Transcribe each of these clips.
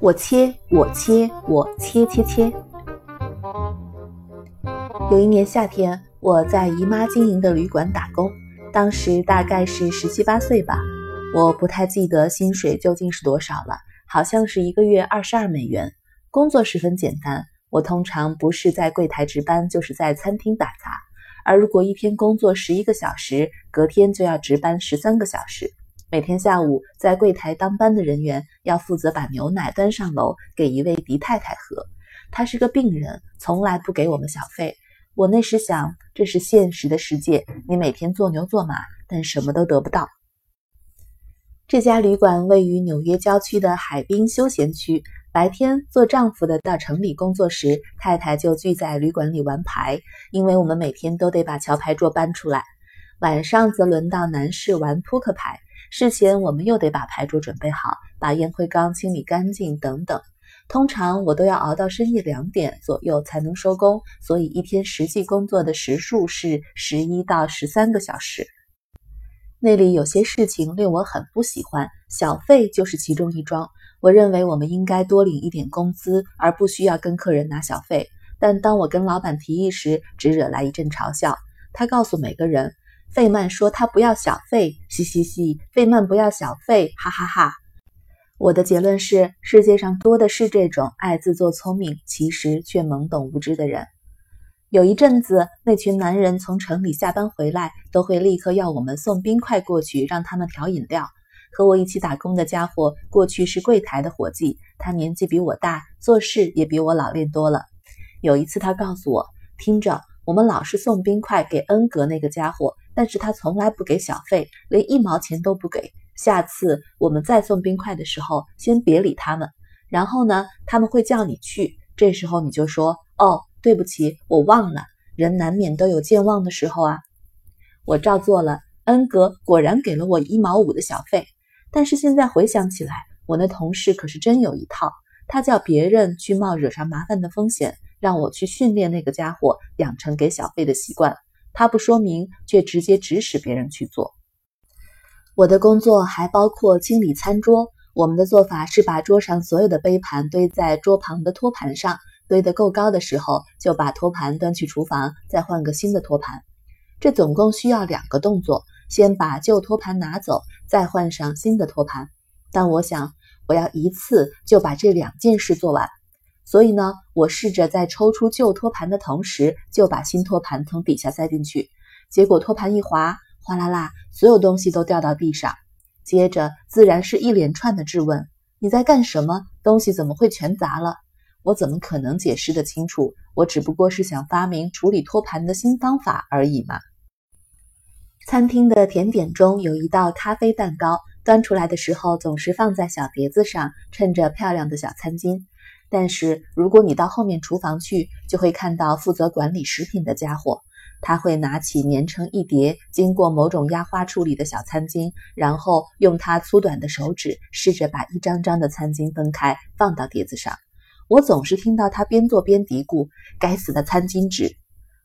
我切，我切，我切切切。有一年夏天，我在姨妈经营的旅馆打工，当时大概是十七八岁吧，我不太记得薪水究竟是多少了，好像是一个月二十二美元。工作十分简单，我通常不是在柜台值班，就是在餐厅打杂。而如果一天工作十一个小时，隔天就要值班十三个小时。每天下午在柜台当班的人员要负责把牛奶端上楼给一位狄太太喝，她是个病人，从来不给我们小费。我那时想，这是现实的世界，你每天做牛做马，但什么都得不到。这家旅馆位于纽约郊区的海滨休闲区，白天做丈夫的到城里工作时，太太就聚在旅馆里玩牌，因为我们每天都得把桥牌桌搬出来。晚上则轮到男士玩扑克牌。事前我们又得把牌桌准备好，把烟灰缸清理干净等等。通常我都要熬到深夜两点左右才能收工，所以一天实际工作的时数是十一到十三个小时。那里有些事情令我很不喜欢，小费就是其中一桩。我认为我们应该多领一点工资，而不需要跟客人拿小费。但当我跟老板提议时，只惹来一阵嘲笑。他告诉每个人。费曼说：“他不要小费，嘻嘻嘻。”费曼不要小费，哈哈哈。我的结论是：世界上多的是这种爱自作聪明，其实却懵懂无知的人。有一阵子，那群男人从城里下班回来，都会立刻要我们送冰块过去，让他们调饮料。和我一起打工的家伙，过去是柜台的伙计，他年纪比我大，做事也比我老练多了。有一次，他告诉我：“听着，我们老是送冰块给恩格那个家伙。”但是他从来不给小费，连一毛钱都不给。下次我们再送冰块的时候，先别理他们。然后呢，他们会叫你去，这时候你就说：“哦，对不起，我忘了。”人难免都有健忘的时候啊。我照做了，恩格果然给了我一毛五的小费。但是现在回想起来，我那同事可是真有一套，他叫别人去冒惹上麻烦的风险，让我去训练那个家伙养成给小费的习惯。他不说明，却直接指使别人去做。我的工作还包括清理餐桌。我们的做法是把桌上所有的杯盘堆在桌旁的托盘上，堆得够高的时候，就把托盘端去厨房，再换个新的托盘。这总共需要两个动作：先把旧托盘拿走，再换上新的托盘。但我想，我要一次就把这两件事做完。所以呢，我试着在抽出旧托盘的同时，就把新托盘从底下塞进去。结果托盘一滑，哗啦啦，所有东西都掉到地上。接着自然是一连串的质问：“你在干什么？东西怎么会全砸了？”我怎么可能解释得清楚？我只不过是想发明处理托盘的新方法而已嘛。餐厅的甜点中有一道咖啡蛋糕，端出来的时候总是放在小碟子上，衬着漂亮的小餐巾。但是如果你到后面厨房去，就会看到负责管理食品的家伙，他会拿起粘成一叠、经过某种压花处理的小餐巾，然后用他粗短的手指试着把一张张的餐巾分开，放到碟子上。我总是听到他边做边嘀咕：“该死的餐巾纸！”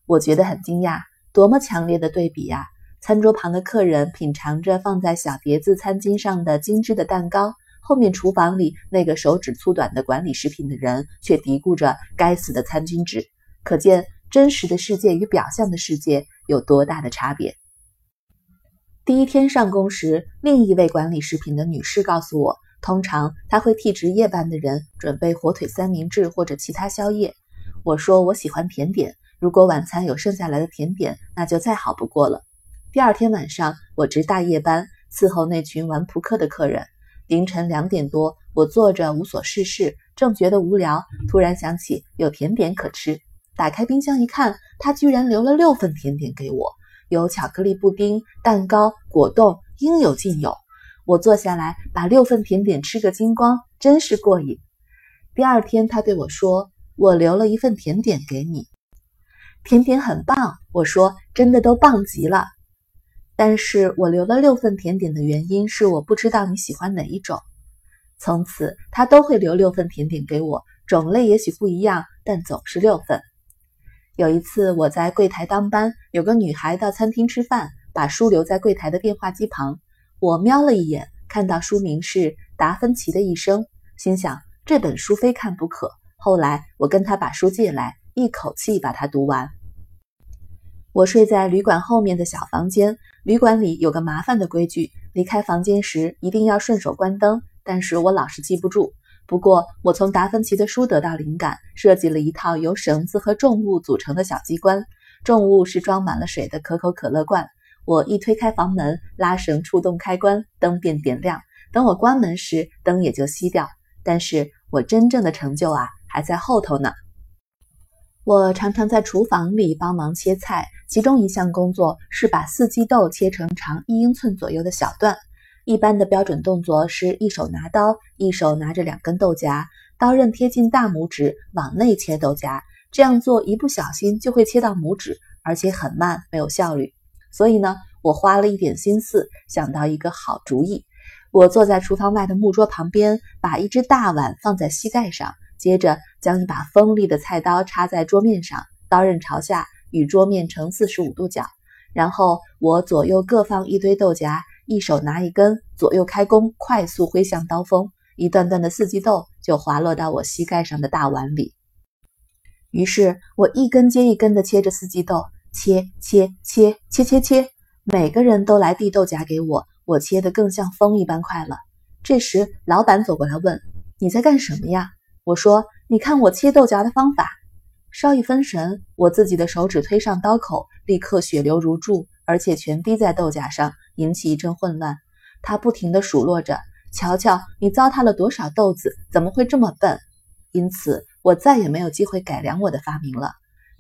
我觉得很惊讶，多么强烈的对比呀！餐桌旁的客人品尝着放在小碟子餐巾上的精致的蛋糕。后面厨房里那个手指粗短的管理食品的人却嘀咕着“该死的餐巾纸”，可见真实的世界与表象的世界有多大的差别。第一天上工时，另一位管理食品的女士告诉我，通常她会替值夜班的人准备火腿三明治或者其他宵夜。我说我喜欢甜点，如果晚餐有剩下来的甜点，那就再好不过了。第二天晚上，我值大夜班，伺候那群玩扑克的客人。凌晨两点多，我坐着无所事事，正觉得无聊，突然想起有甜点可吃。打开冰箱一看，他居然留了六份甜点给我，有巧克力布丁、蛋糕、果冻，应有尽有。我坐下来把六份甜点吃个精光，真是过瘾。第二天，他对我说：“我留了一份甜点给你，甜点很棒。”我说：“真的都棒极了。”但是我留了六份甜点的原因是我不知道你喜欢哪一种。从此他都会留六份甜点给我，种类也许不一样，但总是六份。有一次我在柜台当班，有个女孩到餐厅吃饭，把书留在柜台的电话机旁。我瞄了一眼，看到书名是《达芬奇的一生》，心想这本书非看不可。后来我跟她把书借来，一口气把它读完。我睡在旅馆后面的小房间。旅馆里有个麻烦的规矩，离开房间时一定要顺手关灯，但是我老是记不住。不过我从达芬奇的书得到灵感，设计了一套由绳子和重物组成的小机关。重物是装满了水的可口可乐罐。我一推开房门，拉绳触动开关，灯便点亮。等我关门时，灯也就熄掉。但是我真正的成就啊，还在后头呢。我常常在厨房里帮忙切菜，其中一项工作是把四季豆切成长一英寸左右的小段。一般的标准动作是一手拿刀，一手拿着两根豆荚，刀刃贴近大拇指，往内切豆荚。这样做一不小心就会切到拇指，而且很慢，没有效率。所以呢，我花了一点心思，想到一个好主意。我坐在厨房外的木桌旁边，把一只大碗放在膝盖上。接着将一把锋利的菜刀插在桌面上，刀刃朝下，与桌面成四十五度角。然后我左右各放一堆豆荚，一手拿一根，左右开弓，快速挥向刀锋，一段段的四季豆就滑落到我膝盖上的大碗里。于是我一根接一根地切着四季豆，切切切切切切，每个人都来递豆荚给我，我切得更像风一般快了。这时老板走过来问：“你在干什么呀？”我说：“你看我切豆荚的方法。”稍一分神，我自己的手指推上刀口，立刻血流如注，而且全滴在豆荚上，引起一阵混乱。他不停地数落着：“瞧瞧，你糟蹋了多少豆子？怎么会这么笨？”因此，我再也没有机会改良我的发明了。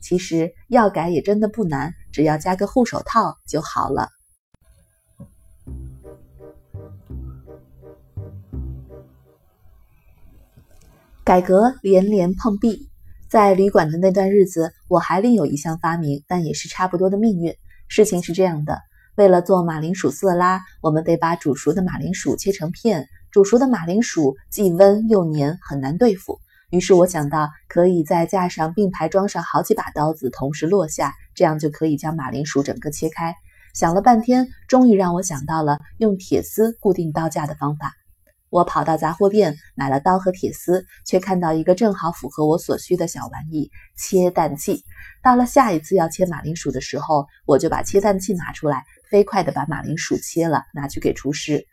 其实要改也真的不难，只要加个护手套就好了。改革连连碰壁，在旅馆的那段日子，我还另有一项发明，但也是差不多的命运。事情是这样的：为了做马铃薯色拉，我们得把煮熟的马铃薯切成片。煮熟的马铃薯既温又黏，很难对付。于是我想到，可以在架上并排装上好几把刀子，同时落下，这样就可以将马铃薯整个切开。想了半天，终于让我想到了用铁丝固定刀架的方法。我跑到杂货店买了刀和铁丝，却看到一个正好符合我所需的小玩意——切蛋器。到了下一次要切马铃薯的时候，我就把切蛋器拿出来，飞快地把马铃薯切了，拿去给厨师。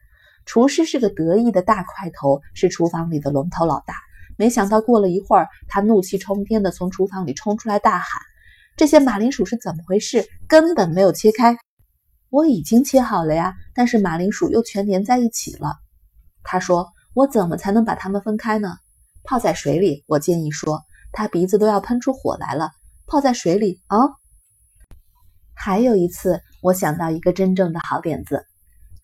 厨师是个得意的大块头，是厨房里的龙头老大。没想到过了一会儿，他怒气冲天地从厨房里冲出来，大喊：“这些马铃薯是怎么回事？根本没有切开！我已经切好了呀，但是马铃薯又全粘在一起了。”他说：“我怎么才能把它们分开呢？泡在水里。”我建议说，他鼻子都要喷出火来了。泡在水里啊！还有一次，我想到一个真正的好点子，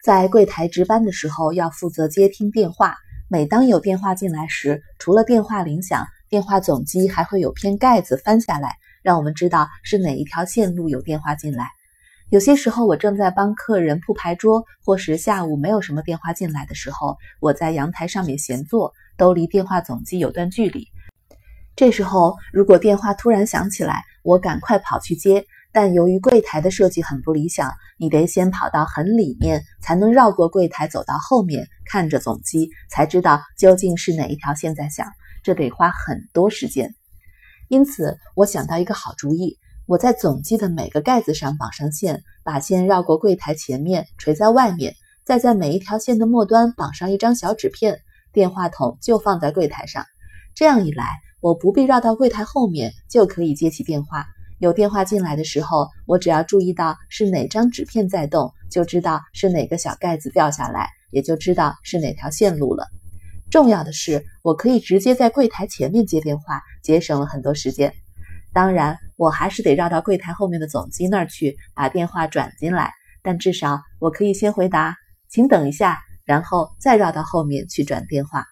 在柜台值班的时候要负责接听电话。每当有电话进来时，除了电话铃响，电话总机还会有片盖子翻下来，让我们知道是哪一条线路有电话进来。有些时候，我正在帮客人铺牌桌，或是下午没有什么电话进来的时候，我在阳台上面闲坐，都离电话总机有段距离。这时候，如果电话突然响起来，我赶快跑去接。但由于柜台的设计很不理想，你得先跑到很里面，才能绕过柜台走到后面，看着总机，才知道究竟是哪一条线在响。这得花很多时间。因此，我想到一个好主意。我在总机的每个盖子上绑上线，把线绕过柜台前面垂在外面，再在每一条线的末端绑上一张小纸片，电话筒就放在柜台上。这样一来，我不必绕到柜台后面，就可以接起电话。有电话进来的时候，我只要注意到是哪张纸片在动，就知道是哪个小盖子掉下来，也就知道是哪条线路了。重要的是，我可以直接在柜台前面接电话，节省了很多时间。当然，我还是得绕到柜台后面的总机那儿去把电话转进来。但至少我可以先回答“请等一下”，然后再绕到后面去转电话。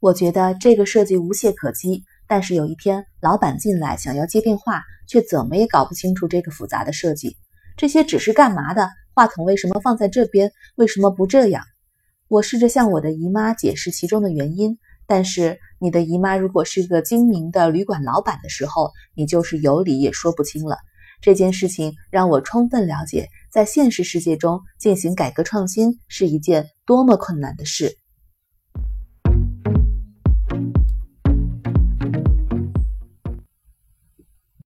我觉得这个设计无懈可击。但是有一天，老板进来想要接电话，却怎么也搞不清楚这个复杂的设计。这些纸是干嘛的？话筒为什么放在这边？为什么不这样？我试着向我的姨妈解释其中的原因。但是你的姨妈如果是个精明的旅馆老板的时候，你就是有理也说不清了。这件事情让我充分了解，在现实世界中进行改革创新是一件多么困难的事。